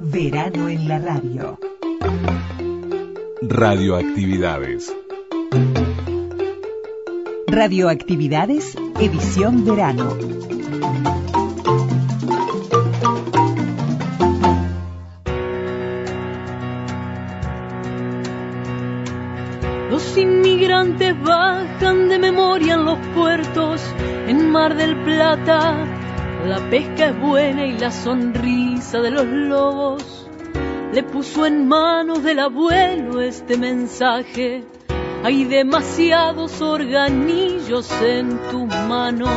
Verano en la radio. Radioactividades. Radioactividades, edición verano. Los inmigrantes bajan de memoria en los puertos, en Mar del Plata. La pesca es buena y la sonrisa de los lobos le puso en manos del abuelo este mensaje. Hay demasiados organillos en tus manos.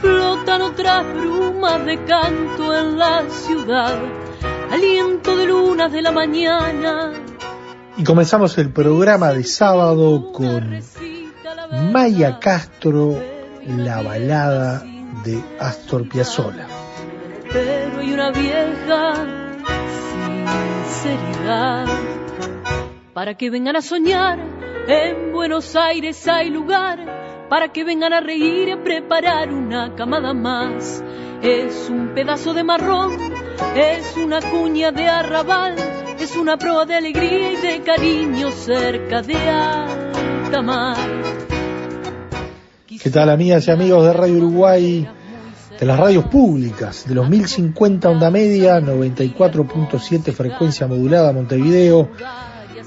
Flotan otras brumas de canto en la ciudad. Aliento de lunas de la mañana y comenzamos el programa de sábado con Maya Castro, la balada de Astor Piazzolla. Pero hay una vieja sinceridad para que vengan a soñar. En Buenos Aires hay lugar para que vengan a reír y preparar una camada más. Es un pedazo de marrón, es una cuña de arrabal es una proa de alegría y de cariño cerca de alta. ¿Qué tal amigas y amigos de Radio Uruguay? De las radios públicas, de los 1050 onda media, 94.7 frecuencia modulada Montevideo,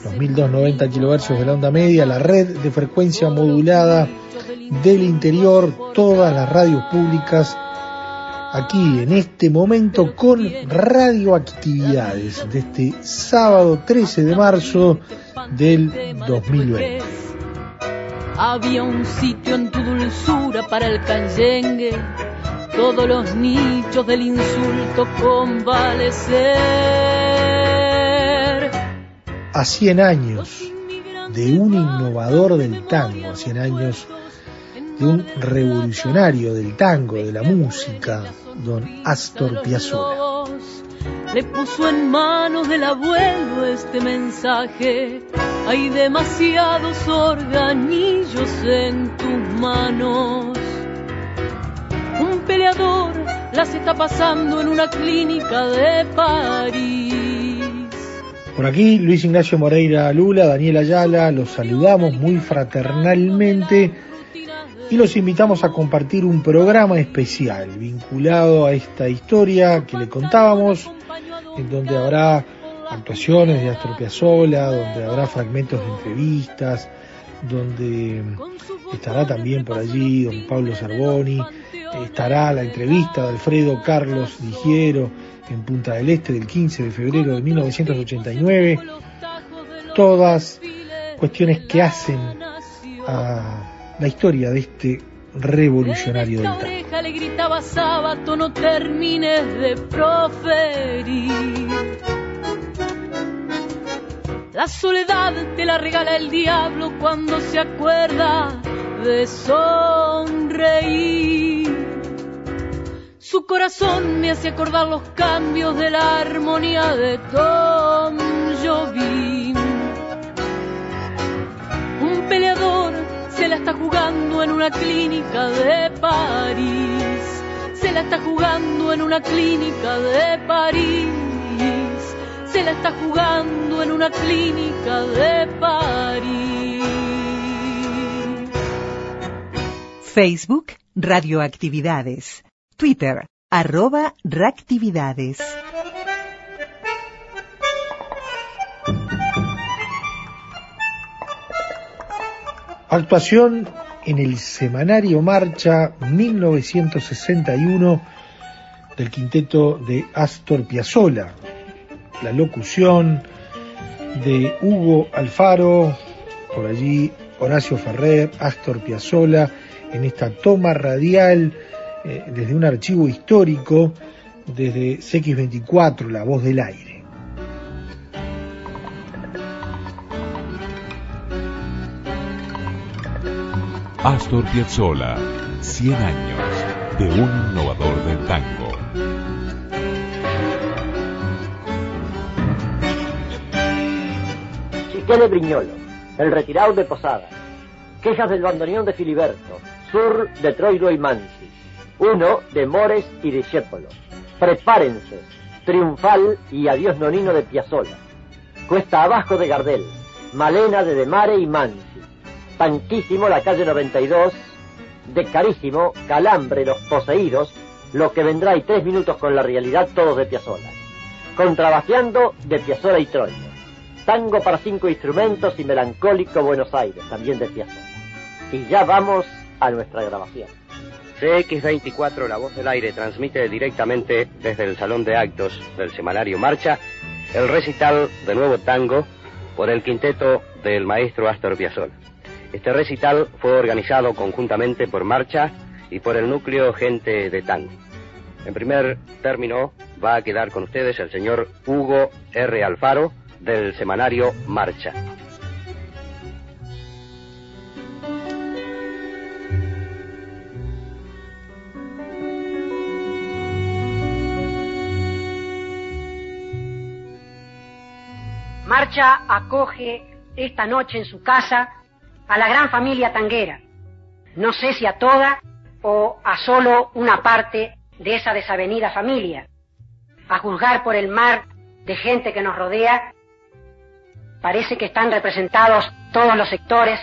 los 1290 kHz de la onda media, la red de frecuencia modulada del interior, todas las radios públicas aquí en este momento con radioactividades de este sábado 13 de marzo del 2020. Había un sitio en tu dulzura para el canyengue, todos los nichos del insulto convalecer. A 100 años de un innovador del tango, a 100 años de un revolucionario del tango, de la música, don Astor Piazzolla. Le puso en manos del abuelo este mensaje. Hay demasiados organillos en tus manos. Un peleador las está pasando en una clínica de París. Por aquí Luis Ignacio Moreira Lula, Daniel Ayala, los saludamos muy fraternalmente y los invitamos a compartir un programa especial vinculado a esta historia que le contábamos, en donde habrá actuaciones de Astor Piazzolla, donde habrá fragmentos de entrevistas, donde estará también por allí don Pablo Sarboni, estará la entrevista de Alfredo Carlos Ligiero en Punta del Este del 15 de febrero de 1989, todas cuestiones que hacen a la historia de este revolucionario del tango. le gritaba sábado, no termines de proferir. La soledad te la regala el diablo cuando se acuerda de sonreír. Su corazón me hace acordar los cambios de la armonía de Tom Jobim. La está jugando en una clínica de París. Se la está jugando en una clínica de París. Se la está jugando en una clínica de París. Facebook, Radioactividades. Twitter, arroba reactividades. Actuación en el Semanario Marcha 1961 del quinteto de Astor Piazzolla. La locución de Hugo Alfaro, por allí Horacio Ferrer, Astor Piazzolla, en esta toma radial eh, desde un archivo histórico, desde CX24, La Voz del Aire. Astor Piazzolla, 100 años de un innovador del tango. Chiquele Briñolo, el retirado de Posada. Quejas del bandoneón de Filiberto, sur de Troilo y Mansi. Uno de Mores y de. Prepárense, Triunfal y Adiós Nonino de Piazzolla, Cuesta Abajo de Gardel, Malena de Demare y Mansi, Tanquísimo la calle 92, de Carísimo, Calambre, Los Poseídos, Lo que vendrá y Tres Minutos con la Realidad, todos de Piazzolla. Contrabajeando de Piazzolla y Troilo. Tango para cinco instrumentos y Melancólico Buenos Aires, también de Piazzolla. Y ya vamos a nuestra grabación. CX24, La Voz del Aire, transmite directamente desde el Salón de Actos del semanario Marcha el recital de nuevo tango por el quinteto del maestro Astor Piazzolla. Este recital fue organizado conjuntamente por Marcha y por el núcleo Gente de Tango. En primer término va a quedar con ustedes el señor Hugo R. Alfaro del semanario Marcha. Marcha acoge esta noche en su casa a la gran familia tanguera. No sé si a toda o a solo una parte de esa desavenida familia. A juzgar por el mar de gente que nos rodea, parece que están representados todos los sectores,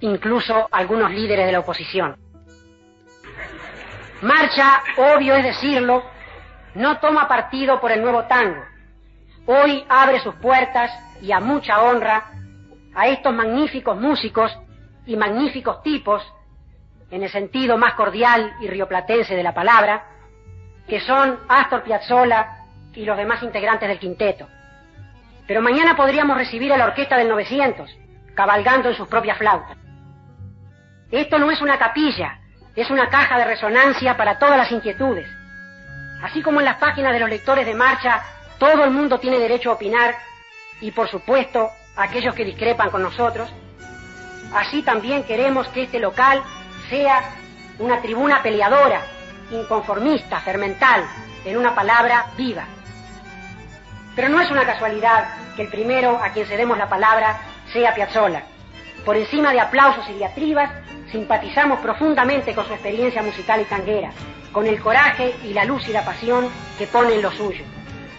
incluso algunos líderes de la oposición. Marcha, obvio es decirlo, no toma partido por el nuevo tango. Hoy abre sus puertas y a mucha honra a estos magníficos músicos y magníficos tipos, en el sentido más cordial y rioplatense de la palabra, que son Astor Piazzolla y los demás integrantes del quinteto. Pero mañana podríamos recibir a la orquesta del 900, cabalgando en sus propias flautas. Esto no es una capilla, es una caja de resonancia para todas las inquietudes. Así como en las páginas de los lectores de marcha, todo el mundo tiene derecho a opinar y, por supuesto, aquellos que discrepan con nosotros, así también queremos que este local sea una tribuna peleadora, inconformista, fermental, en una palabra viva. Pero no es una casualidad que el primero a quien cedemos la palabra sea Piazzolla. Por encima de aplausos y diatribas, simpatizamos profundamente con su experiencia musical y tanguera, con el coraje y la lúcida pasión que pone en lo suyo.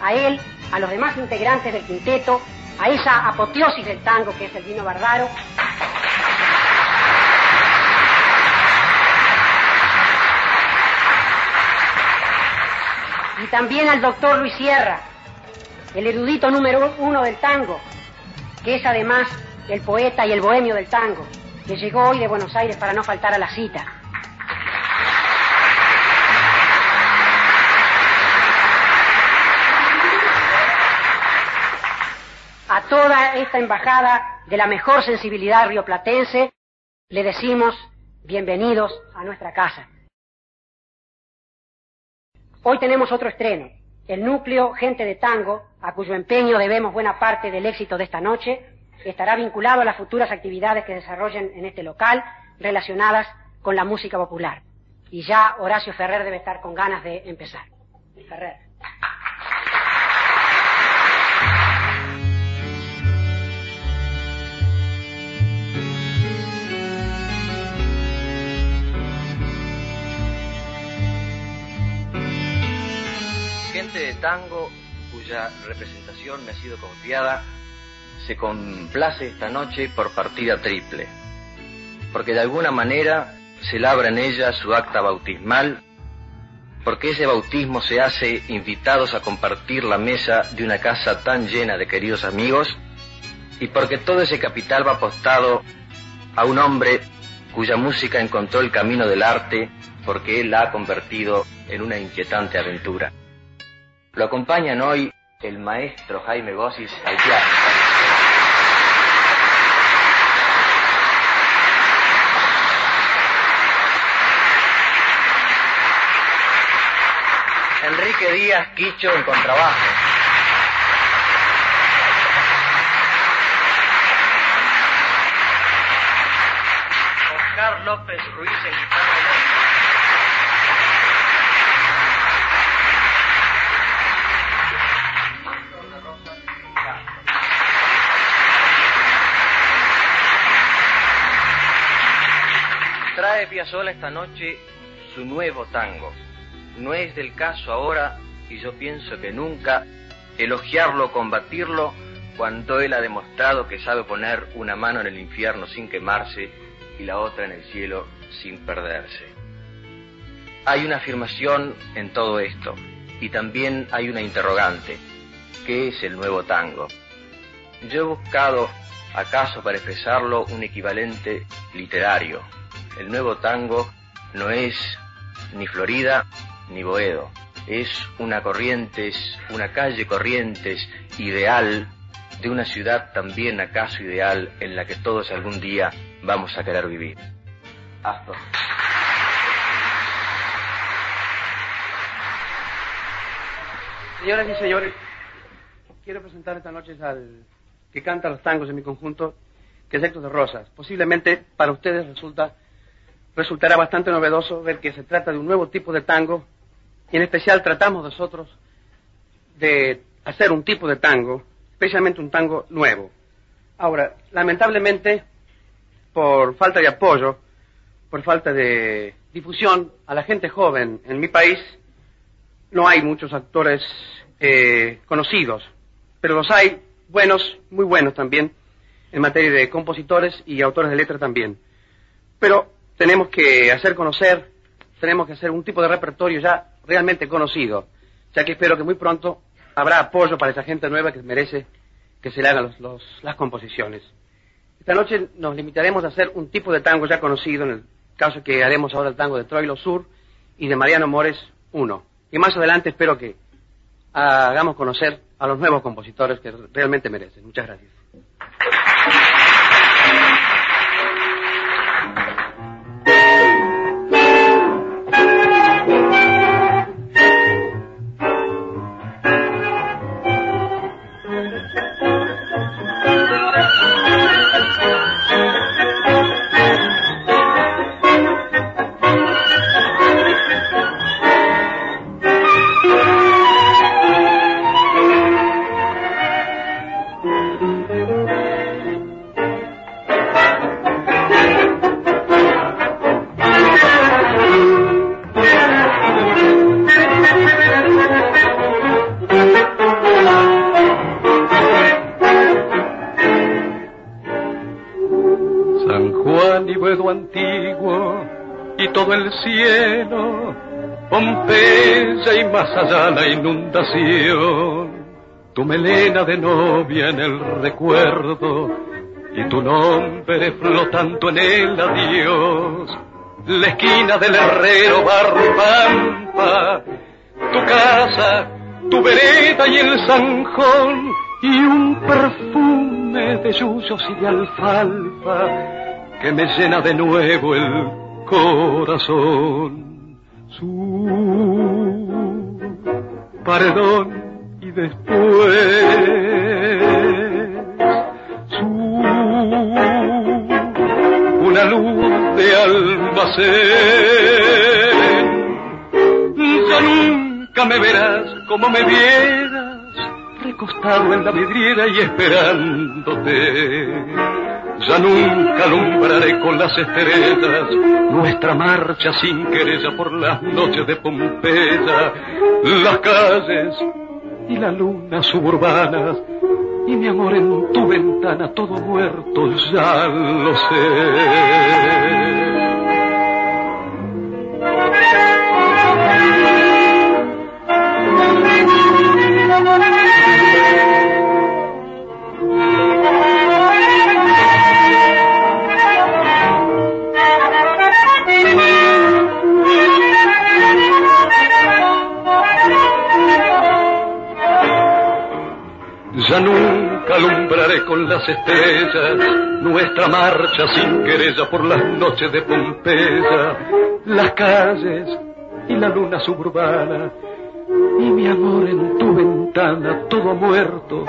A él, a los demás integrantes del quinteto, a esa apoteosis del tango que es el vino barbaro. Y también al doctor Luis Sierra, el erudito número uno del tango, que es además el poeta y el bohemio del tango, que llegó hoy de Buenos Aires para no faltar a la cita. A toda esta embajada de la mejor sensibilidad rioplatense le decimos bienvenidos a nuestra casa. Hoy tenemos otro estreno, el núcleo Gente de Tango, a cuyo empeño debemos buena parte del éxito de esta noche, estará vinculado a las futuras actividades que desarrollen en este local relacionadas con la música popular. Y ya Horacio Ferrer debe estar con ganas de empezar. Ferrer. Gente de tango, cuya representación me ha sido confiada, se complace esta noche por partida triple, porque de alguna manera se labra en ella su acta bautismal, porque ese bautismo se hace invitados a compartir la mesa de una casa tan llena de queridos amigos, y porque todo ese capital va apostado a un hombre cuya música encontró el camino del arte porque él la ha convertido en una inquietante aventura. Lo acompañan hoy el maestro Jaime Gossis al piano. Enrique Díaz Quicho en contrabajo. Oscar López Ruiz en guitarra Trae Piazzolla esta noche su nuevo tango. No es del caso ahora y yo pienso que nunca elogiarlo o combatirlo cuando él ha demostrado que sabe poner una mano en el infierno sin quemarse y la otra en el cielo sin perderse. Hay una afirmación en todo esto y también hay una interrogante. ¿Qué es el nuevo tango? Yo he buscado, acaso para expresarlo, un equivalente literario. El nuevo tango no es ni Florida ni Boedo. Es una corrientes, una calle corrientes ideal de una ciudad también acaso ideal en la que todos algún día vamos a querer vivir. Astor. Señoras y señores, quiero presentar esta noche al que canta los tangos en mi conjunto, que es Héctor de Rosas. Posiblemente para ustedes resulta, resultará bastante novedoso ver que se trata de un nuevo tipo de tango, y en especial tratamos nosotros de hacer un tipo de tango especialmente un tango nuevo. Ahora, lamentablemente, por falta de apoyo, por falta de difusión a la gente joven en mi país, no hay muchos actores eh, conocidos, pero los hay buenos, muy buenos también, en materia de compositores y autores de letra también. Pero tenemos que hacer conocer, tenemos que hacer un tipo de repertorio ya realmente conocido, ya que espero que muy pronto habrá apoyo para esa gente nueva que merece que se le hagan las composiciones. Esta noche nos limitaremos a hacer un tipo de tango ya conocido, en el caso que haremos ahora el tango de Troilo Sur y de Mariano Mores uno. Y más adelante espero que hagamos conocer a los nuevos compositores que realmente merecen. Muchas gracias. Tu melena de novia en el recuerdo y tu nombre flotando en el adiós. La esquina del herrero Pampa, tu casa, tu vereda y el zanjón y un perfume de yuyos y de alfalfa que me llena de nuevo el corazón. Su paredón y después su una luz de almacén. Ya nunca me verás como me vieras, recostado en la vidriera y esperándote. Ya nunca alumbraré con las estrellas nuestra marcha sin querella por las noches de Pompeya, las calles y la luna suburbanas y mi amor en tu ventana todo muerto, ya lo sé. Nunca alumbraré con las estrellas. Nuestra marcha sin querella por las noches de Pompeya, las calles y la luna suburbana, y mi amor en tu ventana todo muerto,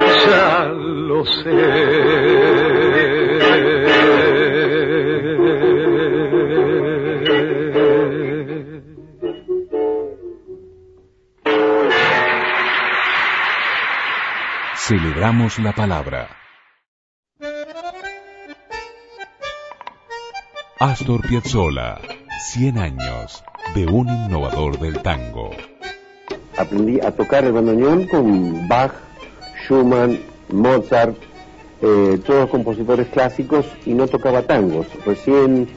ya lo sé. Celebramos la palabra. Astor Piazzolla, 100 años de un innovador del tango. aprendí a tocar el bandoneón con Bach, Schumann, Mozart, eh, todos compositores clásicos y no tocaba tangos. Recién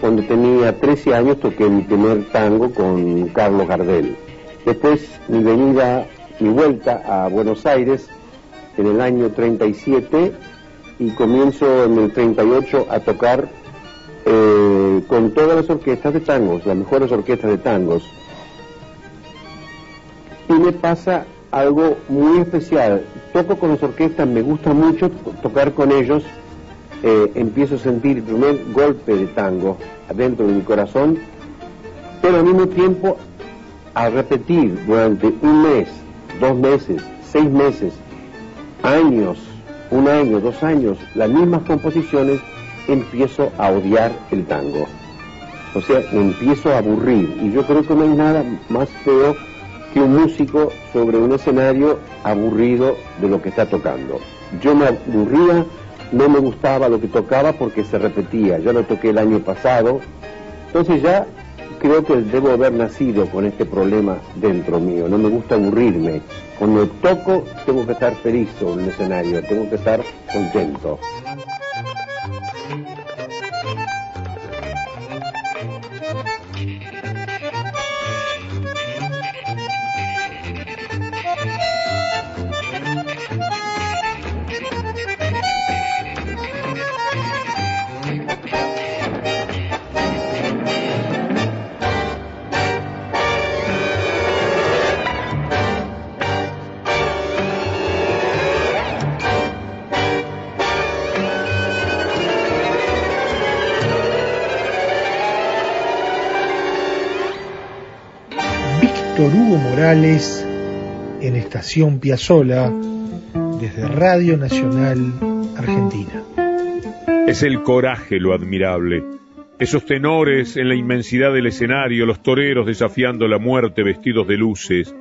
cuando tenía 13 años toqué mi primer tango con Carlos Gardel. Después mi venida, mi vuelta a Buenos Aires en el año 37 y comienzo en el 38 a tocar eh, con todas las orquestas de tangos, las mejores orquestas de tangos. Y me pasa algo muy especial. Toco con las orquestas, me gusta mucho tocar con ellos. Eh, empiezo a sentir el primer golpe de tango adentro de mi corazón, pero al mismo tiempo a repetir durante un mes, dos meses, seis meses, años, un año, dos años, las mismas composiciones, empiezo a odiar el tango. O sea, me empiezo a aburrir. Y yo creo que no hay nada más feo que un músico sobre un escenario aburrido de lo que está tocando. Yo me aburría, no me gustaba lo que tocaba porque se repetía. Yo lo toqué el año pasado. Entonces ya creo que debo haber nacido con este problema dentro mío. No me gusta aburrirme. Cuando toco tengo que estar feliz sobre el escenario, tengo que estar contento. Hugo Morales en Estación Piazzola desde Radio Nacional Argentina. Es el coraje lo admirable. Esos tenores en la inmensidad del escenario, los toreros desafiando la muerte vestidos de luces,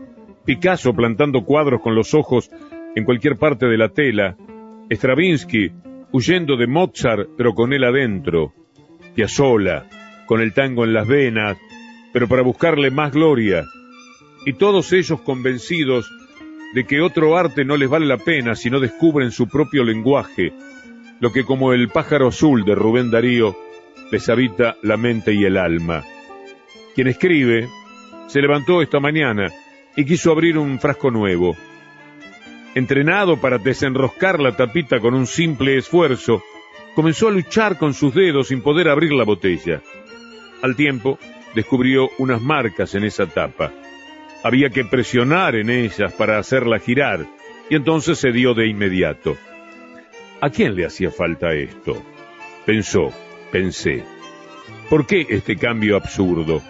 Picasso plantando cuadros con los ojos en cualquier parte de la tela, Stravinsky huyendo de Mozart pero con él adentro, Piazzolla con el tango en las venas, pero para buscarle más gloria, y todos ellos convencidos de que otro arte no les vale la pena si no descubren su propio lenguaje, lo que como el pájaro azul de Rubén Darío les habita la mente y el alma. Quien escribe se levantó esta mañana y quiso abrir un frasco nuevo. Entrenado para desenroscar la tapita con un simple esfuerzo, comenzó a luchar con sus dedos sin poder abrir la botella. Al tiempo, descubrió unas marcas en esa tapa. Había que presionar en ellas para hacerla girar, y entonces se dio de inmediato. ¿A quién le hacía falta esto? Pensó, pensé. ¿Por qué este cambio absurdo?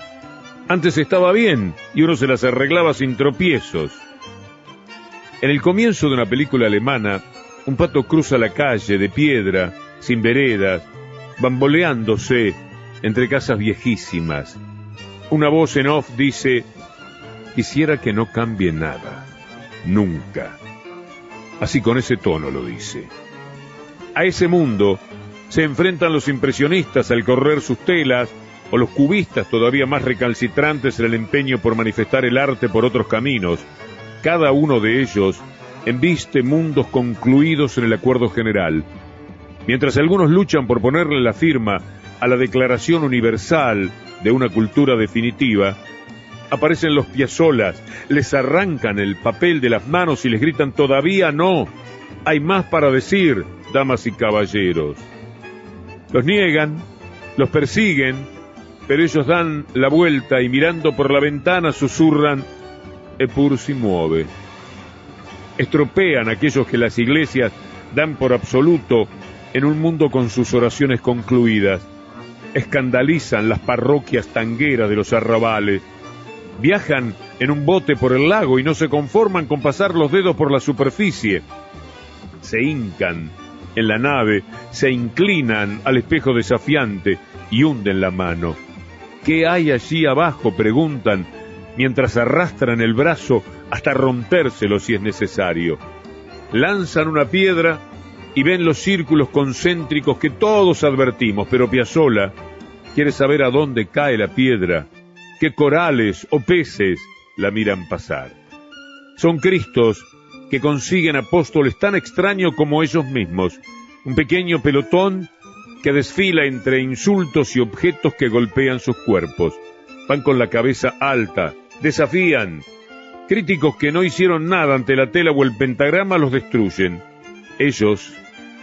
Antes estaba bien y uno se las arreglaba sin tropiezos. En el comienzo de una película alemana, un pato cruza la calle de piedra, sin veredas, bamboleándose entre casas viejísimas. Una voz en off dice, quisiera que no cambie nada, nunca. Así con ese tono lo dice. A ese mundo se enfrentan los impresionistas al correr sus telas, o los cubistas todavía más recalcitrantes en el empeño por manifestar el arte por otros caminos. Cada uno de ellos embiste mundos concluidos en el acuerdo general. Mientras algunos luchan por ponerle la firma a la Declaración Universal de una cultura definitiva, aparecen los piazolas, les arrancan el papel de las manos y les gritan todavía no, hay más para decir, damas y caballeros. Los niegan, los persiguen, pero ellos dan la vuelta y mirando por la ventana susurran, Epur si mueve. Estropean aquellos que las iglesias dan por absoluto en un mundo con sus oraciones concluidas. Escandalizan las parroquias tangueras de los arrabales. Viajan en un bote por el lago y no se conforman con pasar los dedos por la superficie. Se hincan en la nave, se inclinan al espejo desafiante y hunden la mano. ¿Qué hay allí abajo? preguntan, mientras arrastran el brazo hasta rompérselo si es necesario. Lanzan una piedra y ven los círculos concéntricos que todos advertimos, pero Piazzola quiere saber a dónde cae la piedra, qué corales o peces la miran pasar. Son Cristos que consiguen apóstoles tan extraños como ellos mismos. Un pequeño pelotón que desfila entre insultos y objetos que golpean sus cuerpos. Van con la cabeza alta, desafían. Críticos que no hicieron nada ante la tela o el pentagrama los destruyen. Ellos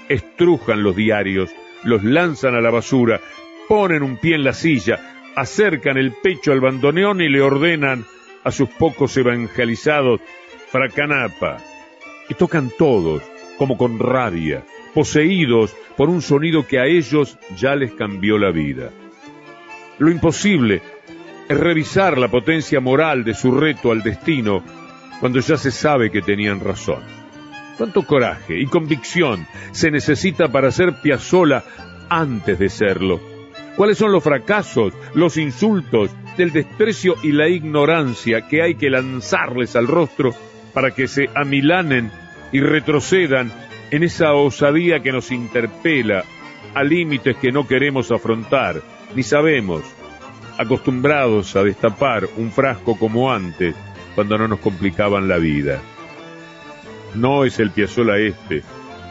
estrujan los diarios, los lanzan a la basura, ponen un pie en la silla, acercan el pecho al bandoneón y le ordenan a sus pocos evangelizados fracanapa. Y tocan todos, como con rabia, poseídos por un sonido que a ellos ya les cambió la vida. Lo imposible es revisar la potencia moral de su reto al destino cuando ya se sabe que tenían razón. ¿Cuánto coraje y convicción se necesita para ser Piazzola antes de serlo? ¿Cuáles son los fracasos, los insultos, el desprecio y la ignorancia que hay que lanzarles al rostro para que se amilanen y retrocedan en esa osadía que nos interpela a límites que no queremos afrontar, ni sabemos, acostumbrados a destapar un frasco como antes, cuando no nos complicaban la vida. No es el Piazzola este,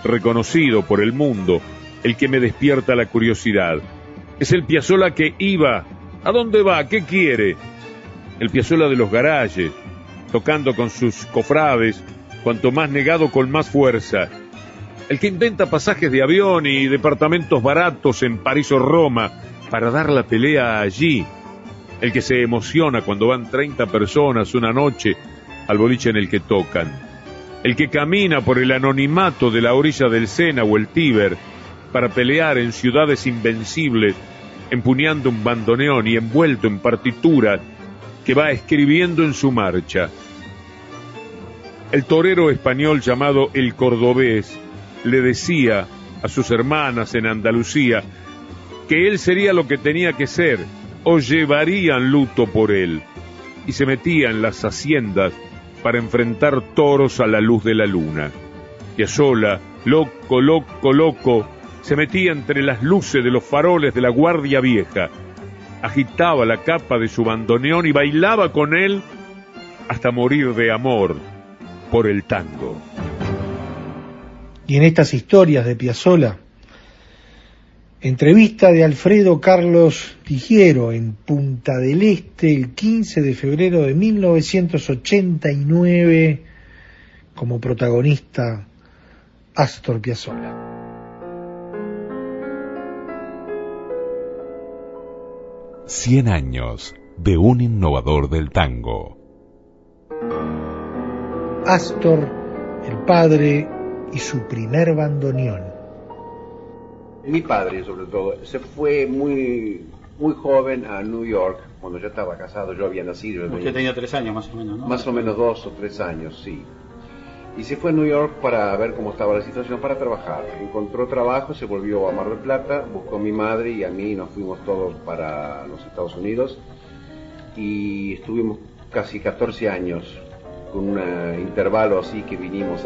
reconocido por el mundo, el que me despierta la curiosidad. Es el Piazzola que iba. ¿A dónde va? ¿Qué quiere? El Piazzola de los garajes, tocando con sus cofrades, cuanto más negado con más fuerza. El que intenta pasajes de avión y departamentos baratos en París o Roma para dar la pelea allí. El que se emociona cuando van 30 personas una noche al boliche en el que tocan el que camina por el anonimato de la orilla del Sena o el Tíber para pelear en ciudades invencibles, empuñando un bandoneón y envuelto en partituras que va escribiendo en su marcha. El torero español llamado el Cordobés le decía a sus hermanas en Andalucía que él sería lo que tenía que ser o llevarían luto por él y se metía en las haciendas para enfrentar toros a la luz de la luna. Piazzolla, loco, loco, loco, se metía entre las luces de los faroles de la Guardia Vieja, agitaba la capa de su bandoneón y bailaba con él hasta morir de amor por el tango. Y en estas historias de Piazzolla Entrevista de Alfredo Carlos Tigiero en Punta del Este el 15 de febrero de 1989 como protagonista Astor Piazzolla. Cien años de un innovador del tango. Astor, el padre y su primer bandoneón. Mi padre, sobre todo, se fue muy, muy joven a New York, cuando yo estaba casado, yo había nacido. Usted tenía tres años más o menos, ¿no? Más o menos dos o tres años, sí. Y se fue a New York para ver cómo estaba la situación, para trabajar. Encontró trabajo, se volvió a Mar del Plata, buscó a mi madre y a mí, nos fuimos todos para los Estados Unidos. Y estuvimos casi 14 años, con un intervalo así que vinimos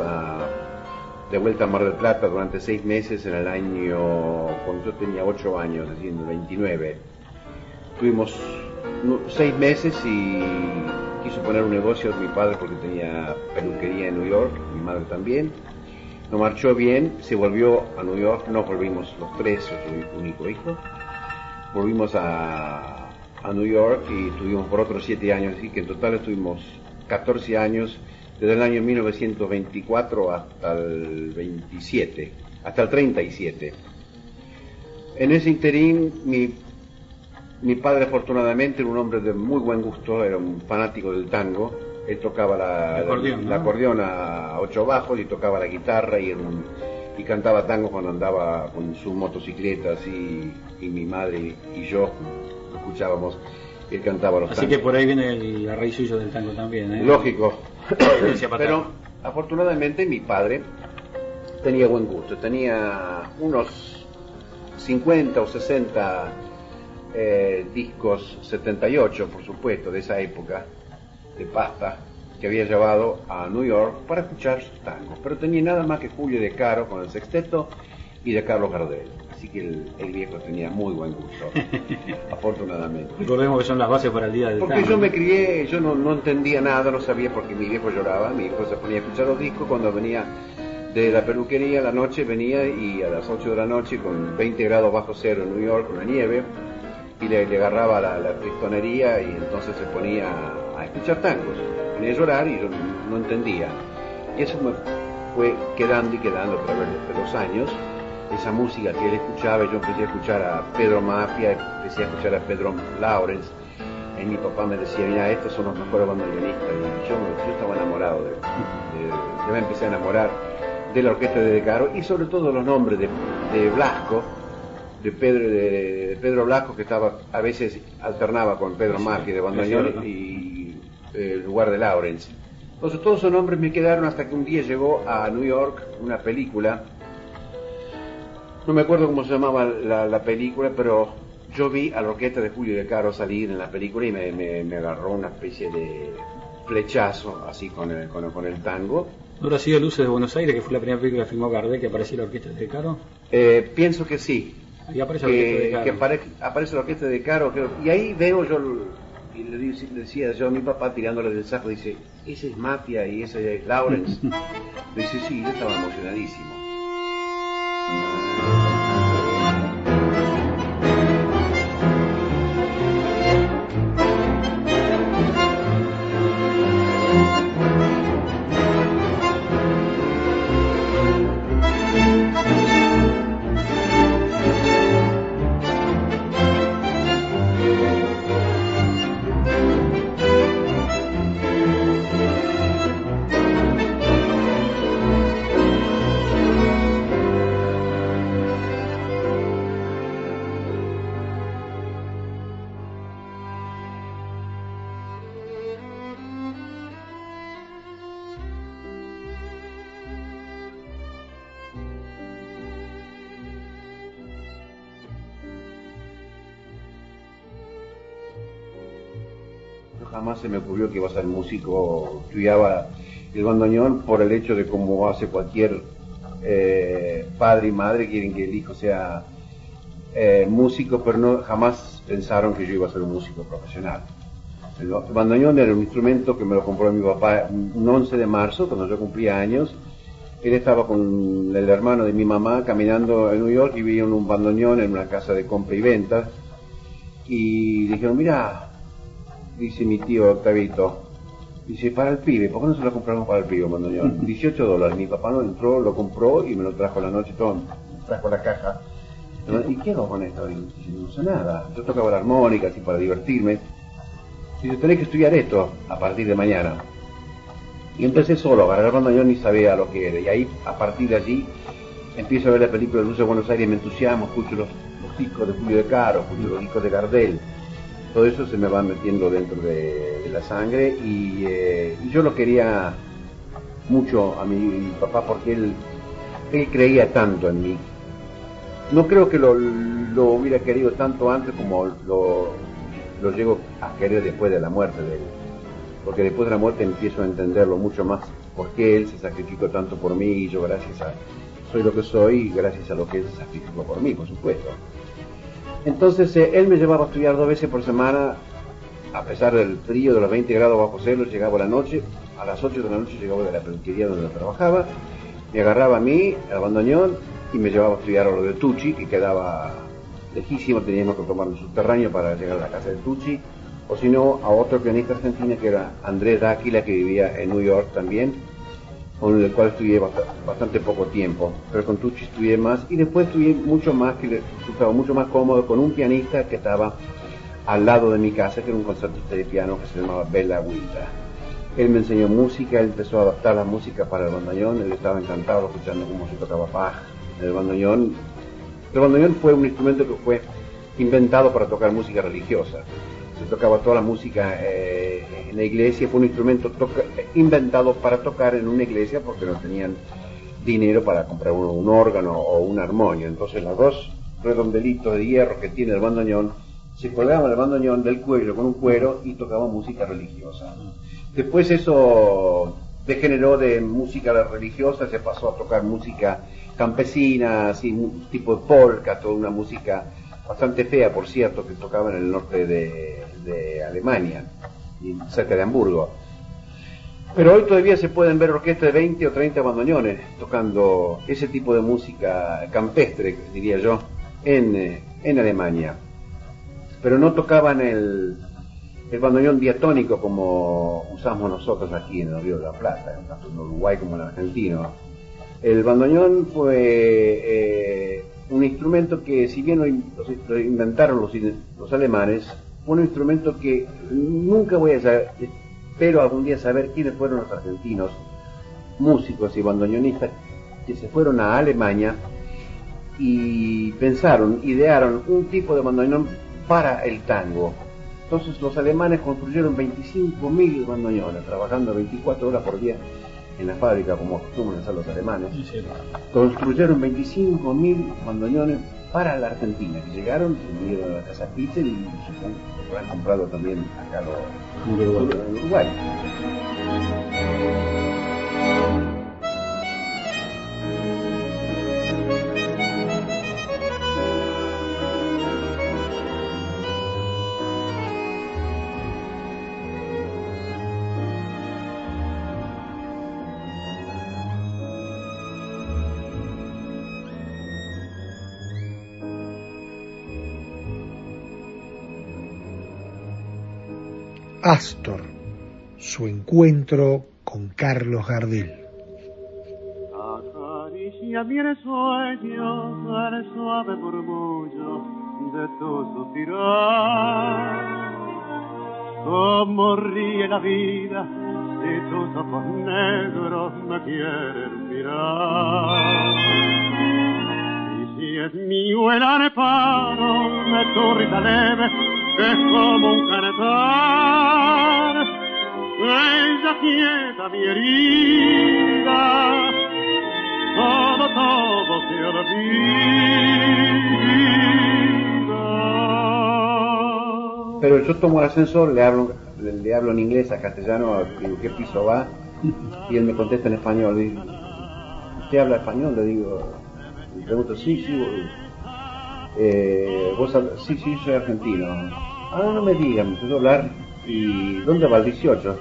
de vuelta a Mar del Plata durante seis meses en el año, cuando yo tenía ocho años, es decir, en el 29. Tuvimos seis meses y quiso poner un negocio mi padre porque tenía peluquería en New York, mi madre también. No marchó bien, se volvió a New York, no volvimos los tres, su único hijo. Volvimos a, a New York y estuvimos por otros siete años, así que en total estuvimos 14 años desde el año 1924 hasta el 27, hasta el 37. En ese interín, mi, mi padre afortunadamente era un hombre de muy buen gusto, era un fanático del tango. Él tocaba la, acordeón, a ocho bajos y tocaba la guitarra y, y cantaba tango cuando andaba con su motocicleta así, y mi madre y yo escuchábamos. Él cantaba los Así que por ahí viene la raíz suyo del tango también, ¿eh? Lógico, pero afortunadamente mi padre tenía buen gusto, tenía unos 50 o 60 eh, discos 78, por supuesto, de esa época, de pasta, que había llevado a New York para escuchar sus tangos. Pero tenía nada más que Julio de Caro con el sexteto y de Carlos Gardel. Así que el, el viejo tenía muy buen gusto, afortunadamente. Recordemos que son las bases para el día del Porque tango. yo me crié, yo no, no entendía nada, no sabía porque mi viejo lloraba, mi viejo se ponía a escuchar los discos cuando venía de la peluquería, la noche venía y a las 8 de la noche con 20 grados bajo cero en New York, con la nieve, y le, le agarraba la, la tristonería y entonces se ponía a, escuchar tangos. Ponía a llorar y yo no, entendía. Y eso me fue quedando y quedando a través de los años. Esa música que él escuchaba, yo empecé a escuchar a Pedro Mafia, empecé a escuchar a Pedro Lawrence, y mi papá me decía, mira, estos son los mejores bandoneonistas. Y yo, yo estaba enamorado de, de- yo me empecé a enamorar de la orquesta de De Caro y sobre todo los nombres de, de Blasco, de Pedro, de, de Pedro Blasco, que estaba, a veces alternaba con Pedro Mafia de cierto. y eh, el lugar de Lawrence. Entonces todos esos nombres me quedaron hasta que un día llegó a New York una película, no me acuerdo cómo se llamaba la, la película, pero yo vi a la orquesta de Julio de Caro salir en la película y me, me- me agarró una especie de flechazo así con el, con, el- con el tango. ¿No habrá sido Luces de Buenos Aires, que fue la primera película que filmó Gardel, que apareció la orquesta de Caro? Eh, pienso que sí. Ahí aparece la de que, Caro. que apare- aparece la orquesta de Caro, creo. y ahí veo yo, y le, decía yo a mi papá tirándole del saco, dice, ese es Mafia y ese es Lawrence. dice, sí, yo estaba emocionadísimo. Jamás se me ocurrió que iba a ser músico, estudiaba el bandoneón por el hecho de como hace cualquier eh, padre y madre, quieren que el hijo sea eh, músico, pero no jamás pensaron que yo iba a ser un músico profesional. El bandoneón era un instrumento que me lo compró mi papá un 11 de marzo, cuando yo cumplía años. Él estaba con el hermano de mi mamá caminando en New York y vieron un bandoneón en una casa de compra y venta. Y dijeron, mira, dice mi tío Octavito, dice, para el pibe, ¿por qué no se lo compramos para el pibe, bandoneón? 18 dólares. Mi papá no entró, lo compró y me lo trajo la noche, todo, trajo la caja. ¿Y qué hago con esto? Y dice, no sé nada. Yo tocaba la armónica así para divertirme. Dice, tenés que estudiar esto a partir de mañana. Y empecé solo a agarrar bandoneón y sabía lo que era. Y ahí, a partir de allí, empiezo a ver la película de Luz de Buenos Aires, me entusiasmo, escucho los, los discos de Julio de Caro, escucho los discos de Gardel. Todo eso se me va metiendo dentro de, la sangre y, eh, y yo lo quería mucho a mi papá porque él, creía tanto en mí. No creo que lo, hubiera querido tanto antes como lo, lo llego a querer después de la muerte de él. Porque después de la muerte empiezo a entenderlo mucho más. Porque él se sacrificó tanto por mí y yo gracias a... Soy lo que soy gracias a lo que él se sacrificó por mí, por supuesto. Entonces eh, él me llevaba a estudiar dos veces por semana, a pesar del frío de los 20 grados bajo cero, llegaba la noche, a las 8 de la noche llegaba de la peluquería donde trabajaba, me agarraba a mí, al bandoneón, y me llevaba a estudiar a lo de Tucci, que quedaba lejísimo, teníamos que tomar un subterráneo para llegar a la casa de Tucci, o si no, a otro pianista argentino que era Andrés Dáquila, que vivía en New York también, con el cual estudié bast- bastante poco tiempo, pero con Tucci estudié más y después estudié mucho más, que le resultaba mucho más cómodo con un pianista que estaba al lado de mi casa, que era un concertista de piano que se llamaba Bella Guida. Él me enseñó música, él empezó a adaptar la música para el bandoneón, él estaba encantado escuchando cómo se tocaba Bach en el bandoneón. El bandoneón fue un instrumento que fue inventado para tocar música religiosa. Se tocaba toda la música eh, en la iglesia, fue un instrumento toca- inventado para tocar en una iglesia porque no tenían dinero para comprar un, un órgano o una armonio. Entonces los dos redondelitos de hierro que tiene el bandoneón se colgaban el bandoneón del cuello con un cuero y tocaban música religiosa. Después eso degeneró de música religiosa, se pasó a tocar música campesina, así, un tipo de polka, toda una música bastante fea, por cierto, que tocaba en el norte de, Alemania, cerca de Hamburgo. Pero hoy todavía se pueden ver orquestas de 20 o 30 bandoneones tocando ese tipo de música campestre, diría yo, en, eh, en Alemania. Pero no tocaban el, el bandoneón diatónico como usamos nosotros aquí en el Río de la Plata, tanto en Uruguay como en Argentina. El bandoneón fue eh, un instrumento que, si bien lo, inventaron los, alemanes, un instrumento que nunca voy a saber, espero algún día saber quiénes fueron los argentinos, músicos y bandoneonistas, que se fueron a Alemania y pensaron, idearon un tipo de bandoneón para el tango. Entonces los alemanes construyeron 25.000 bandoneones, trabajando 24 horas por día en la fábrica, como acostumbran hacer los alemanes. Construyeron 25.000 bandoneones para la Argentina, que llegaron, se vinieron a la casa Peter y supongo que lo han comprado también acá los, en Uruguay. Astor, su encuentro con Carlos Gardel. Acaricia mi sueño el suave murmullo de tu suspirar. Como ríe la vida si tus ojos negros me quieren mirar. Es mío el areparo de tu risa leve, que es como un canetar. Ella quieta mi herida, todo, todo se. Pero yo tomo el ascensor, le hablo, le, hablo en inglés a castellano, digo, ¿qué piso va? Y él me contesta en español. ¿Usted habla español? Le digo, le pregunto, sí, sí, eh, vos sí, sí, soy argentino. Ah, no me digan, me empezó a hablar. ¿Y dónde va el 18?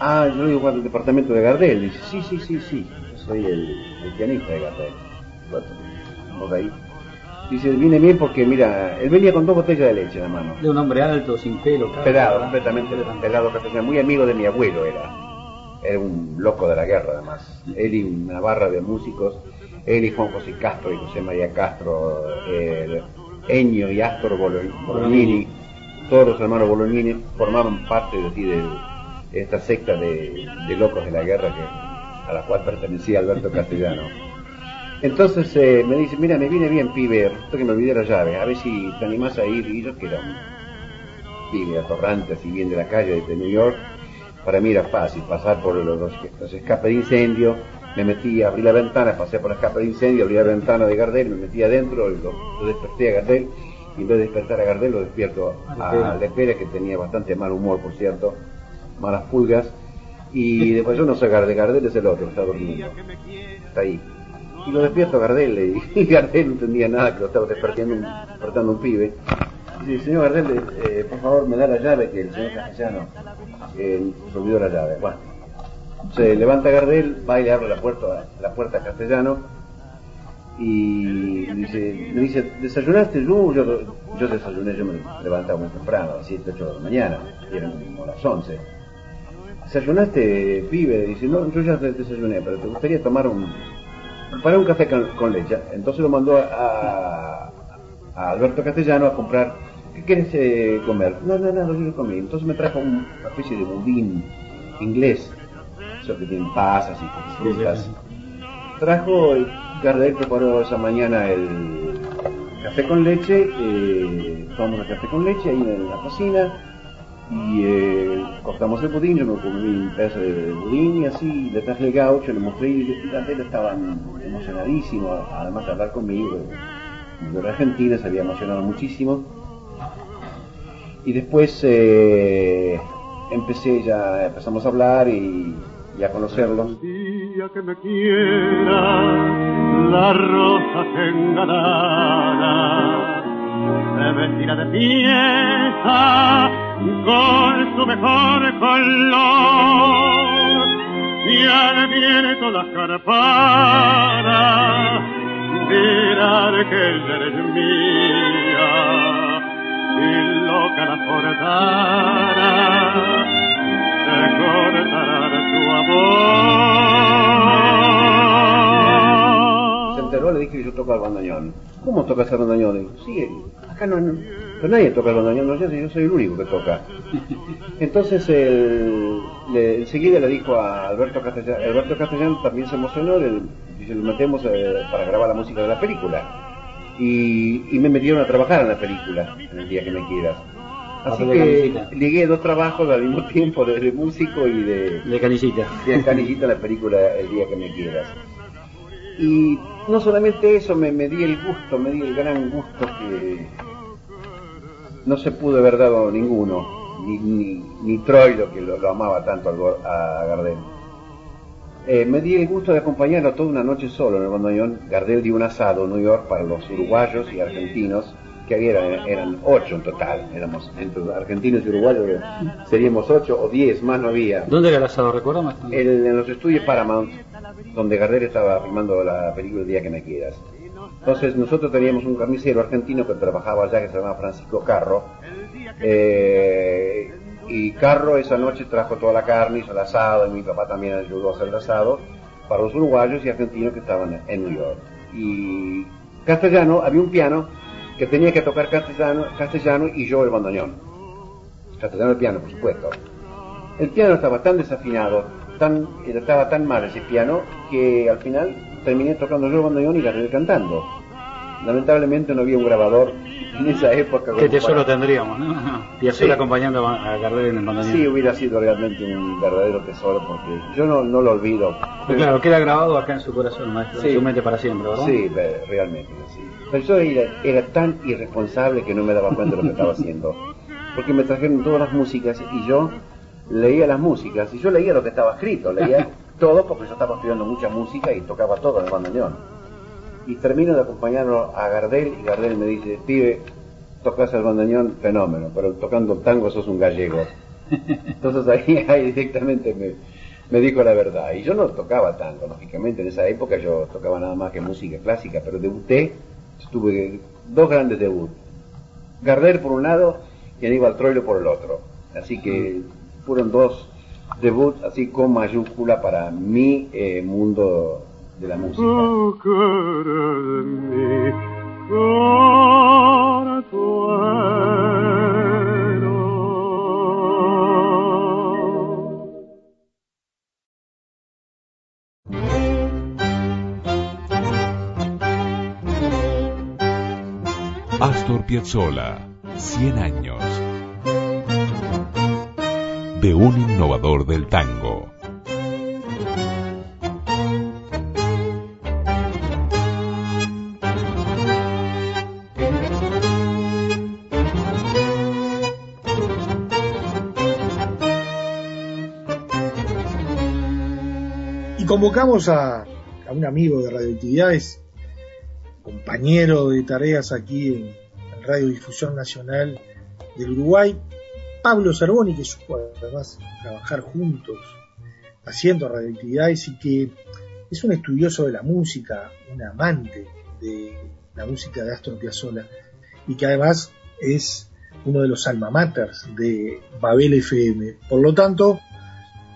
Ah, yo digo, al departamento de Gardel. Dice, sí, sí, sí, sí, yo soy el, el pianista de Gardel. Bueno, vamos ahí. Dice, viene bien porque, mira, él venía con dos botellas de leche en la mano. De un hombre alto, sin pelo. calvo, Pelado, ¿verdad? completamente pelado, castellano, muy amigo de mi abuelo era. Era un loco de la guerra, además. Él y una barra de músicos, él y Juan José Castro y José María Castro, eh, Eño y Astor Bolo- Bolognini, todos los hermanos Bolognini formaban parte de, así, de esta secta de, de locos de la guerra que, a la cual pertenecía Alberto Castellano. Entonces eh, me dice, mira, me viene bien, pibe, resulta que me olvidé la llave, a ver si te animás a ir. Y yo que era un pibe atorrante, así bien de la calle de New York, para mí era fácil pasar por los, los- los escapes de incendio, me metí, abrí la ventana, pasé por el escape de incendio, abrí la ventana de Gardel, me metí adentro, lo, lo desperté a Gardel, y en vez de despertar a Gardel lo despierto a Lepera, que tenía bastante mal humor, por cierto, malas pulgas, y después yo no soy Gardel, Gardel es el otro, está durmiendo, está ahí. Y lo despierto a Gardel, y, y Gardel no entendía nada, que lo estaba despertando un, despertando un pibe. Y dice, señor Gardel, eh, por favor me da la llave, que el señor Castellano eh, se olvidó la llave. Bueno, se levanta Gardel, va y le abre la puerta, la puerta a Castellano y dice, me dice, ¿desayunaste? Yo, yo, yo desayuné, yo me levantaba muy temprano, a las 7, 8 de la mañana, y eran como las 11. ¿Desayunaste, pibe? Dice, no, yo ya des- desayuné, pero te gustaría tomar un, preparar un café con, con leche. Entonces lo mandó a, a Alberto Castellano a comprar, ¿qué quieres eh, comer? No, no, no, yo lo comí. Entonces me trajo un- una especie de budín inglés, que tienen pasas y frutas. Trajo, y Gardel preparó esa mañana el café con leche, eh, tomamos el café con leche ahí en la cocina y eh, cortamos el budín, yo me comí un pedazo de budín y así le traje el gaucho, le mostré y Gardel estaba emocionadísimo, además de hablar conmigo, yo era argentina, se había emocionado muchísimo y después eh, empecé ya, empezamos a hablar y y a conocerlo. El día que me quiera, la rosa que engalara, se vestirá de fiesta con su mejor color. Y al viento las carpadas dirán que eres mía. Y loca la portara se cortará tu amor Se enteró, le dije que yo toco el bandoneón. ¿Cómo tocas el bandoneón? Digo, sí, acá no, no, pero nadie toca el bandoneón, no, yo, yo soy el único que toca. Entonces él, le, enseguida le dijo a Alberto Castellán, Alberto Castellán también se emocionó, le, lo metemos eh, para grabar la música de la película. Y, y me metieron a trabajar en la película, en el día que me quieras. Así que ligué dos trabajos al mismo tiempo, de, de músico y de, De canillita. de canillita la película El día que me quieras. Y no solamente eso, me, me di el gusto, me di el gran gusto que no se pudo haber dado ninguno, ni, ni, ni Troilo, que lo, lo amaba tanto a Gardel. Eh, me di el gusto de acompañarlo toda una noche solo en el bandoneón. Gardel dio un asado en New York para los uruguayos y argentinos, que había, eran ocho en total. Éramos entre argentinos y uruguayos, seríamos ocho o diez, más no había. ¿Dónde era el asado? ¿Recuerdas más? El- en los estudios Paramount, donde Gardel estaba filmando la película El día que me quieras. Entonces nosotros teníamos un carnicero argentino que trabajaba allá que se llamaba Francisco Carro. Eh, y Carro esa noche trajo toda la carne, hizo el asado, y mi papá también ayudó a hacer el asado para los uruguayos y argentinos que estaban en New York. Y castellano, había un piano que tenía que tocar castellano, castellano y yo el bandoneón. Castellano el piano, por supuesto. El piano estaba tan desafinado, tan, estaba tan mal ese piano, que al final terminé tocando yo el bandoneón y Gardel cantando. Lamentablemente no había un grabador en esa época. Que como tesoro para- tendríamos, ¿no? Piazzolla Sí. acompañando a Gardel en el bandoneón. Sí, hubiera sido realmente un verdadero tesoro porque yo no, no lo olvido. Pero claro, queda grabado acá en su corazón, maestro. Sí. En su mente para siempre, ¿verdad? Sí, realmente, sí. Pero yo era, era tan irresponsable que no me daba cuenta de lo que estaba haciendo. Porque me trajeron todas las músicas y yo leía las músicas y yo leía lo que estaba escrito, leía todo porque yo estaba estudiando mucha música y tocaba todo en el bandoneón. Y termino de acompañarlo a Gardel y Gardel me dice, pibe, tocas el bandoneón, fenómeno, pero tocando tango sos un gallego. Entonces ahí, ahí directamente me, me dijo la verdad. Y yo no tocaba tango, lógicamente, en esa época yo tocaba nada más que música clásica, pero debuté, tuve dos grandes debuts. Gardel por un lado y Aníbal Troilo por el otro. Así que fueron dos debuts así con mayúscula para mi eh, mundo de la música. Mi. Astor Piazzolla, 100 años. De un innovador del tango. Convocamos a, un amigo de Radioactividades, compañero de tareas aquí en, en Radio Difusión Nacional del Uruguay, Pablo Cervoni, que supo además trabajar juntos haciendo radioactividades y que es un estudioso de la música, un amante de la música de Astor Piazzolla y que además es uno de los alma maters de Babel FM. Por lo tanto,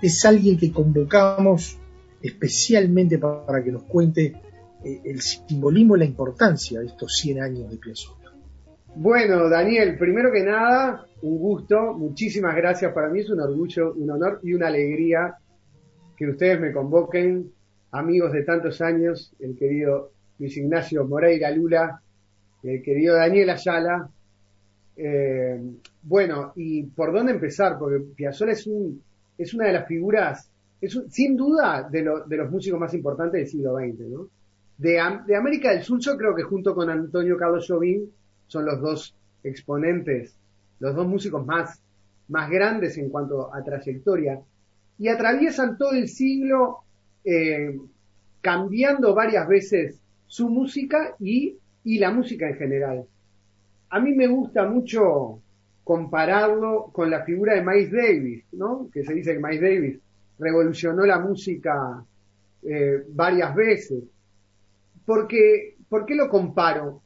es alguien que convocamos especialmente pa- para que nos cuente eh, el simbolismo y la importancia de estos 100 años de Piazzolla. Bueno, Daniel, primero que nada, un gusto, muchísimas gracias. Para mí es un orgullo, un honor y una alegría que ustedes me convoquen, amigos de tantos años, el querido Luis Ignacio Moreira Lula, el querido Daniel Ayala. Eh, bueno, ¿y por dónde empezar? Porque Piazzolla es, un, es una de las figuras, es sin duda, de, de los músicos más importantes del siglo XX, ¿no? De, de América del Sur, yo creo que junto con Antonio Carlos Jobim son los dos exponentes, los dos músicos más, más grandes en cuanto a trayectoria. y atraviesan todo el siglo eh, cambiando varias veces su música y, y la música en general. A mí me gusta mucho compararlo con la figura de Miles Davis, ¿no? Que se dice que Miles Davis revolucionó la música eh, varias veces. Porque, ¿Por qué lo comparo?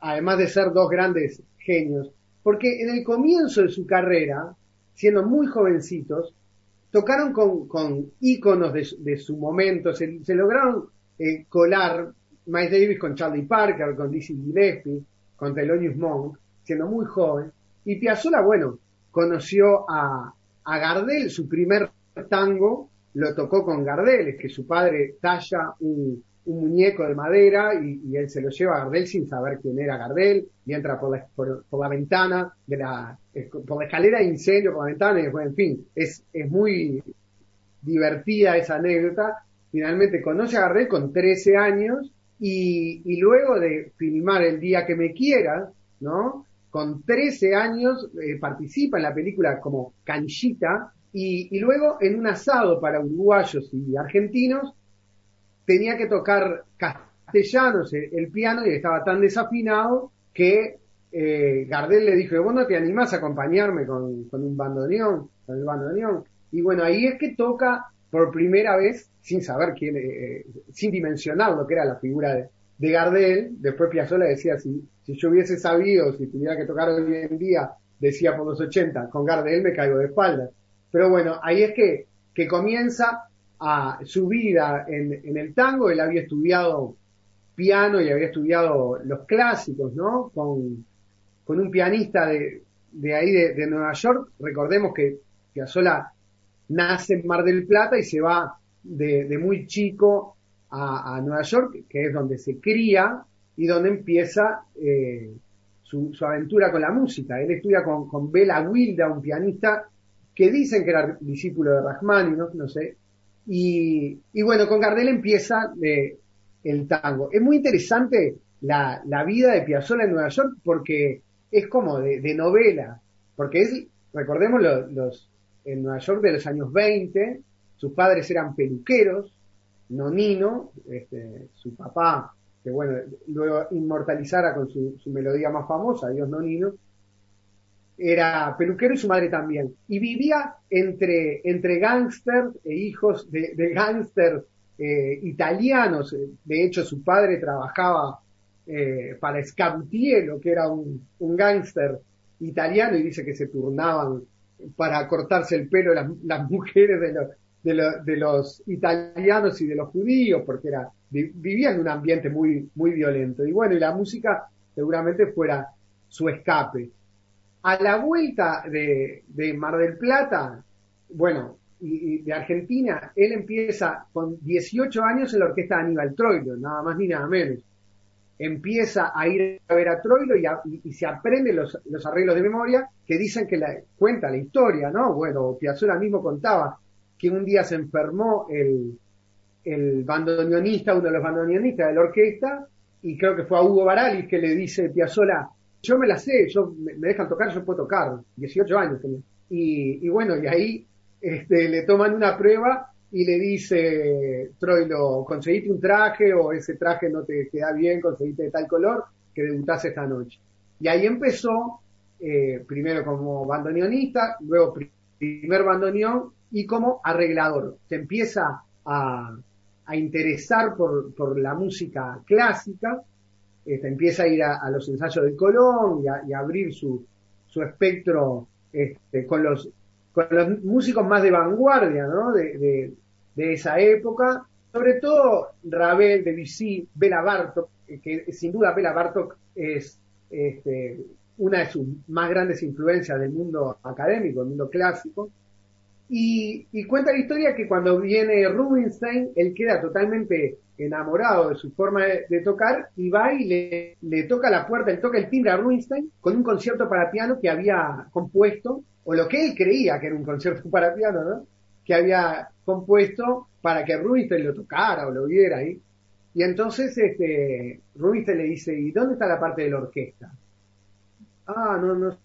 Además de ser dos grandes genios. Porque en el comienzo de su carrera, siendo muy jovencitos, tocaron con, con íconos de, su momento, se, lograron eh, colar Miles Davis con Charlie Parker, con Dizzy Gillespie, con Thelonious Monk, siendo muy joven. Y Piazzolla, bueno, conoció a, a Gardel, su primer tango lo tocó con Gardel, es que su padre talla un, muñeco de madera y, él se lo lleva a Gardel sin saber quién era Gardel y entra por la, ventana de la, por la escalera de incendio, por la ventana y después, en fin, es, muy divertida esa anécdota. Finalmente conoce a Gardel con 13 años y, y luego de filmar El día que me quieras, ¿no? Con 13 años eh, participa en la película como canchita y, luego en un asado para uruguayos y argentinos tenía que tocar castellanos el, piano y estaba tan desafinado que eh, Gardel le dijo, vos no te animás a acompañarme con, un bandoneón, con el bandoneón. Y bueno, ahí es que toca por primera vez, sin saber quién, eh, sin dimensionar lo que era la figura de, Gardel. Después Piazzolla decía, si, si yo hubiese sabido, si tuviera que tocar hoy en día, decía por los 80, con Gardel me caigo de espalda. Pero bueno, ahí es que, que comienza a su vida en, el tango, él había estudiado piano y había estudiado los clásicos, ¿no? Con, con un pianista de, de ahí de, Nueva York. Recordemos que Piazzolla nace en Mar del Plata y se va de, muy chico a, Nueva York, que es donde se cría y donde empieza eh, su, aventura con la música. Él estudia con, con Bela Wilda, un pianista que dicen que era discípulo de Rachmaninoff, no sé, y, bueno, con Gardel empieza eh, el tango. Es muy interesante la, vida de Piazzolla en Nueva York porque es como de, novela, porque es, recordemos los, en Nueva York de los años 20, sus padres eran peluqueros, Nonino, este, su papá, que bueno, luego inmortalizara con su, su melodía más famosa, Dios Nonino, era peluquero y su madre también. Y vivía entre, entre gángsters e hijos de, de gángsters eh, italianos. De hecho, su padre trabajaba eh, para Scabutielo, que era un, un gángster italiano, y dice que se turnaban para cortarse el pelo las, las mujeres de los, de, de, los italianos y de los judíos, porque era, vivían en un ambiente muy, muy violento. Y bueno, y la música seguramente fuera su escape a la vuelta de, Mar del Plata, bueno, y, de Argentina, él empieza con 18 años en la orquesta de Aníbal Troilo, nada más ni nada menos. Empieza a ir a ver a Troilo y, se aprende los, arreglos de memoria que dicen que cuenta la historia, ¿no? Bueno, Piazzolla mismo contaba que un día se enfermó el, el bandoneonista, uno de los bandoneonistas de la orquesta, y creo que fue a Hugo Baralis que le dice Piazzolla, yo me la sé, yo me, dejan tocar, yo puedo tocar, 18 años tenía. Y, y bueno, y ahí este, le toman una prueba y le dice, Troilo, conseguiste un traje o ese traje no te queda bien, conseguiste de tal color, que debutás esta noche. Y ahí empezó, eh, primero como bandoneonista, luego primer bandoneón y como arreglador. Se empieza a, a interesar por, por la música clásica este, empieza a ir a, los ensayos del Colón y a, abrir su, su espectro este, con, los, con los músicos más de vanguardia ¿no? de, de, esa época, sobre todo Ravel, Debussy, Bela Bartok, que sin duda Bela Bartok es este, una de sus más grandes influencias del mundo académico, del mundo clásico, y, cuenta la historia que cuando viene Rubinstein, él queda totalmente enamorado de su forma de, tocar y va y le, toca la puerta, le toca el timbre a Rubinstein con un concierto para piano que había compuesto, o lo que él creía que era un concierto para piano, ¿no? Que había compuesto para que Rubinstein lo tocara o lo viera ahí. Y entonces este, Rubinstein le dice, ¿y dónde está la parte de la orquesta? Ah, no, no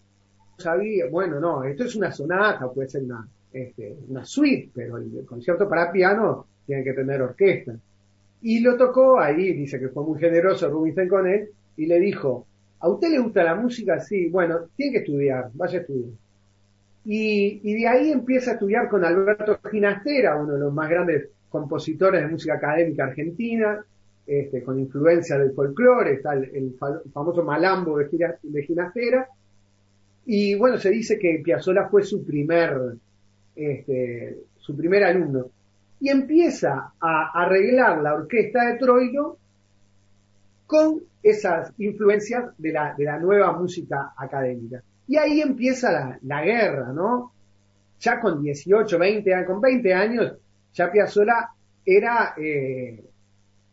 sabía. Bueno, no, esto es una sonata, puede ser una, este, una suite, pero el concierto para piano tiene que tener orquesta. Y lo tocó ahí, dice que fue muy generoso Rubinstein con él, y le dijo, ¿a usted le gusta la música? Sí, bueno, tiene que estudiar, vaya a estudiar. Y, de ahí empieza a estudiar con Alberto Ginastera, uno de los más grandes compositores de música académica argentina, este, con influencia del folclore, está el, famoso malambo de, de Ginastera, y bueno, se dice que Piazzolla fue su primer, este, su primer alumno. Y empieza a arreglar la orquesta de Troilo con esas influencias de la, de la nueva música académica. Y ahí empieza la, la guerra, ¿no? Ya con 18, 20 años, con 20 años, ya Piazzolla era eh,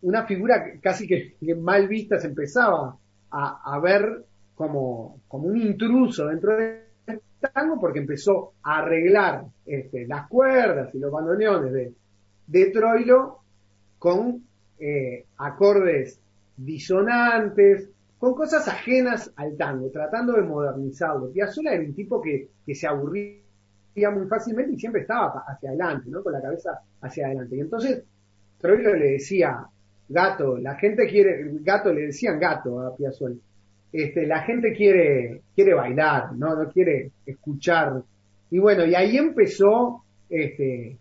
una figura casi que, mal vista, se empezaba a, ver como, como, un intruso dentro del tango porque empezó a arreglar este, las cuerdas y los bandoneones de, Troilo con eh, acordes disonantes, con cosas ajenas al tango, tratando de modernizarlo. Piazzolla era un tipo que, que se aburría muy fácilmente y siempre estaba hacia adelante, ¿no? Con la cabeza hacia adelante. Y entonces Troilo le decía, gato, la gente quiere, gato le decían gato a Piazzolla. Este, la gente quiere, quiere bailar, ¿no? No quiere escuchar. Y bueno, y ahí empezó, este,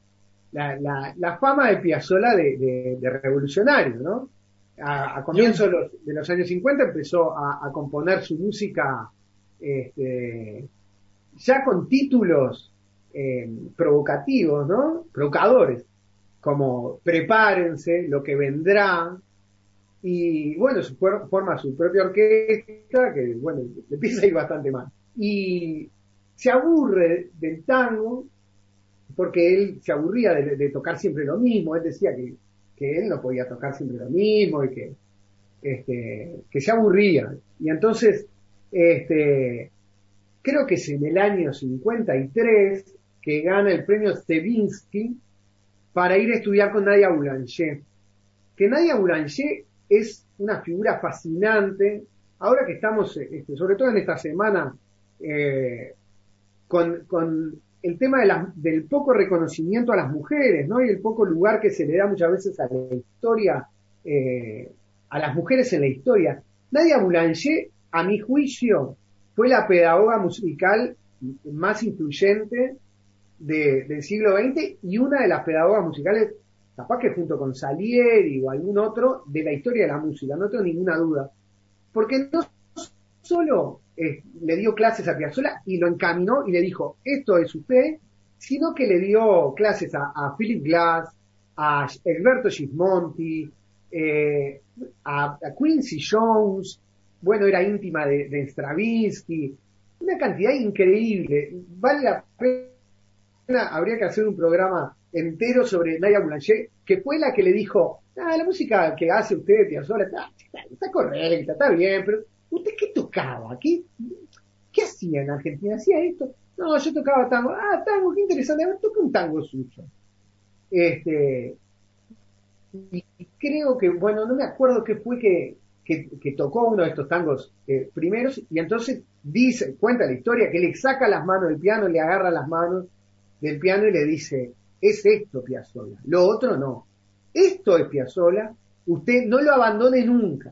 la, la, fama de Piazzolla de, de revolucionario, ¿no? a, comienzos de los, años 50 empezó a, componer su música este, ya con títulos eh, provocativos, ¿no? Provocadores, como Prepárense, lo que vendrá, y bueno, forma su propia orquesta, que bueno, empieza a ir bastante mal. Y se aburre del tango, porque él se aburría de tocar siempre lo mismo, él decía que que él no podía tocar siempre lo mismo y que, este, que se aburría. Y entonces, este, creo que es en el año 53 que gana el premio Stevinsky para ir a estudiar con Nadia Boulanger. Que Nadia Boulanger es una figura fascinante. Ahora que estamos, este, sobre todo en esta semana, eh, con, con el tema del poco reconocimiento a las mujeres, ¿no? Y el poco lugar que se le da muchas veces a la historia, eh, a las mujeres en la historia. Nadia Boulanger, a mi juicio, fue la pedagoga musical más influyente del siglo XX y una de las pedagogas musicales, capaz que junto con Salieri o algún otro, de la historia de la música, no tengo ninguna duda. Porque no solo eh, le dio clases a Piazzolla y lo encaminó y le dijo, esto es usted, sino que le dio clases a, Philip Glass, a Egberto Gismonti, eh, a, Quincy Jones, bueno, era íntima de, Stravinsky, una cantidad increíble. Vale la pena, habría que hacer un programa entero sobre Nadia Boulanger, que fue la que le dijo, ah, la música que hace usted, Piazzolla, está, está correcta, está bien, pero ¿Usted qué tocaba? ¿Qué, qué hacía en Argentina? ¿Hacía esto? No, yo tocaba tango. Ah, tango, qué interesante. A toca un tango suyo. Este, y creo que, bueno, no me acuerdo qué fue que, que, tocó uno de estos tangos eh, primeros y entonces dice, cuenta la historia, que le saca las manos del piano, le agarra las manos del piano y le dice, es esto Piazzola, lo otro no. Esto es Piazzola, usted no lo abandone nunca.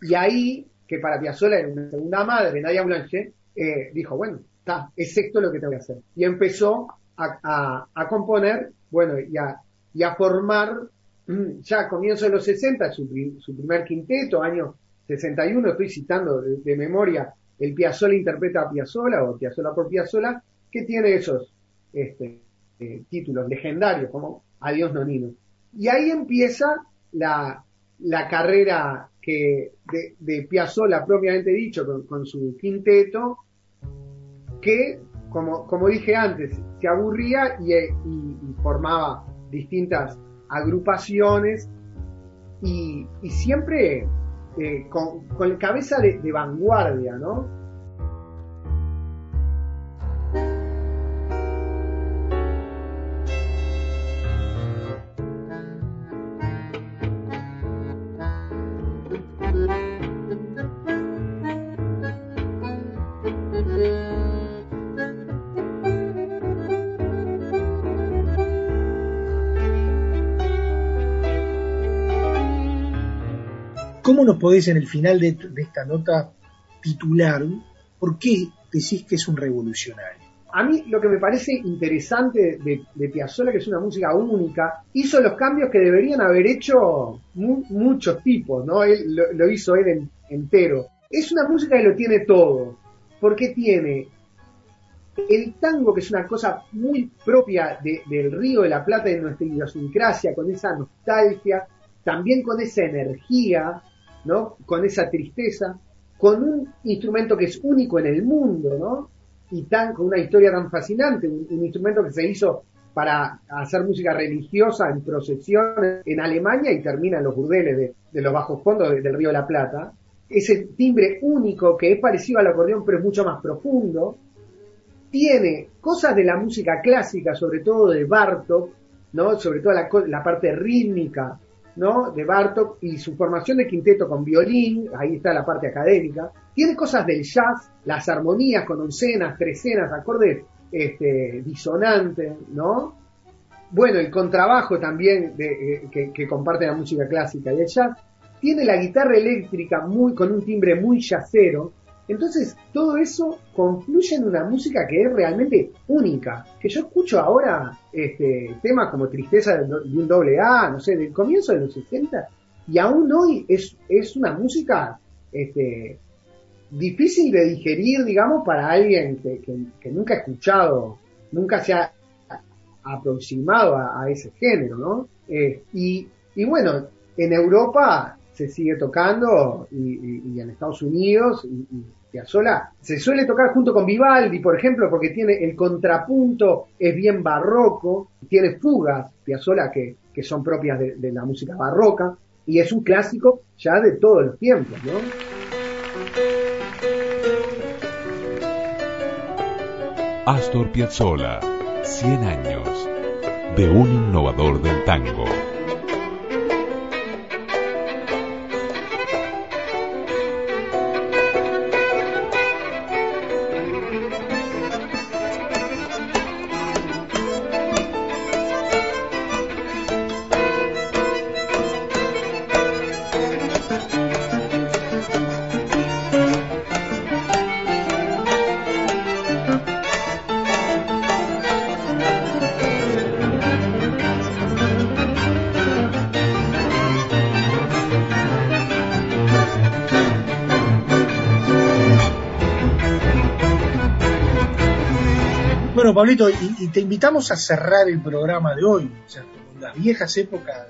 Y ahí que para Piazzolla era una segunda madre, Nadia Blanche, eh, dijo, bueno, está, es esto lo que tengo que hacer. Y empezó a, componer, bueno, y a, formar, mm, ya a comienzos de los 60, su, primer quinteto, año 61, estoy citando de, memoria, el Piazzolla interpreta a Piazzolla, o Piazzolla por Piazzolla, que tiene esos este, eh, títulos legendarios, como Adiós Nonino. Y ahí empieza la, la carrera que de, de Piazzolla propiamente dicho con, su quinteto, que como, como dije antes, se aburría y, formaba distintas agrupaciones y, siempre eh, con, con, cabeza de vanguardia, ¿no? ¿Cómo nos podés en el final de, esta nota titular por qué decís que es un revolucionario? A mí lo que me parece interesante de, de Piazzolla, que es una música única, hizo los cambios que deberían haber hecho mu- muchos tipos, ¿no? Él lo, hizo él en- entero. Es una música que lo tiene todo, porque tiene el tango, que es una cosa muy propia de- del Río de la Plata y de nuestra idiosincrasia, con esa nostalgia, también con esa energía, Con esa tristeza, con un instrumento que es único en el mundo. Y tan, con una historia tan fascinante, un, instrumento que se hizo para hacer música religiosa en procesiones en Alemania y termina en los burdeles de, los bajos fondos de- del Río de la Plata. Ese timbre único que es parecido al acordeón pero es mucho más profundo. Tiene cosas de la música clásica, sobre todo de Bartok, ¿no? Sobre todo la parte rítmica, ¿no? De Bartok y su formación de quinteto con violín, ahí está la parte académica. Tiene cosas del jazz, las armonías con oncenas, trecenas, acordes este, disonantes, ¿no? Bueno, el contrabajo también eh, que, comparte la música clásica y el jazz. Tiene la guitarra eléctrica muy, con un timbre muy jazzero. Entonces, todo eso confluye en una música que es realmente única. Que yo escucho ahora este, temas como Tristeza de, un doble A, no sé, del comienzo de los 60, y aún hoy es, es una música este, difícil de digerir, digamos, para alguien que, nunca ha escuchado, nunca se ha aproximado a, a ese género, ¿no? Eh, y, y bueno, en Europa se sigue tocando y, en Estados Unidos y, y Piazzolla se suele tocar junto con Vivaldi, por ejemplo, porque tiene el contrapunto, es bien barroco, tiene fugas Piazzolla que, que son propias de, de la música barroca y es un clásico ya de todos los tiempos, ¿no? Astor Piazzolla, 100 años de un innovador del tango. Y, te invitamos a cerrar el programa de hoy, o sea, con las viejas épocas,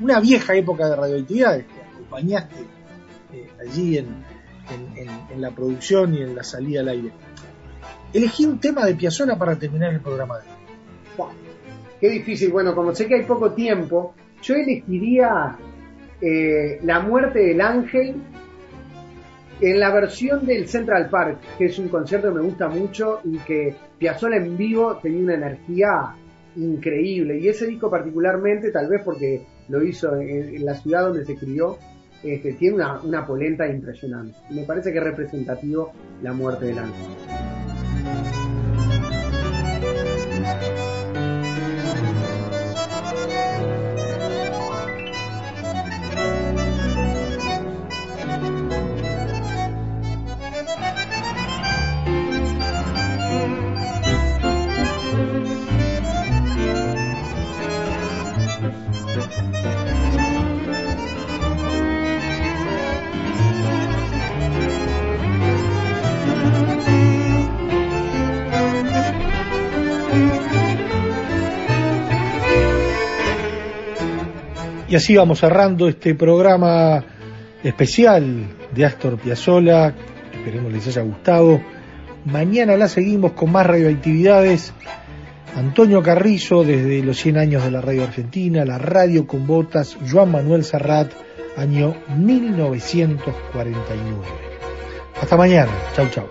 una vieja época de radioactividades que acompañaste eh, allí en, la producción y en la salida al aire. Elegí un tema de Piazzolla para terminar el programa de hoy. Qué difícil. Bueno, como sé que hay poco tiempo, yo elegiría eh, La muerte del ángel en la versión del Central Park, que es un concierto que me gusta mucho y que Piazzolla en vivo tenía una energía increíble. Y ese disco particularmente, tal vez porque lo hizo en, la ciudad donde se crió, este, tiene una, una polenta impresionante. Me parece que es representativo La muerte del ángel. Y así vamos cerrando este programa especial de Astor Piazzolla. Esperemos les haya gustado. Mañana la seguimos con más radioactividades. Antonio Carrizo desde los 100 años de la radio argentina, la radio con botas, Joan Manuel Serrat, año 1949. Hasta mañana. Chau, chau.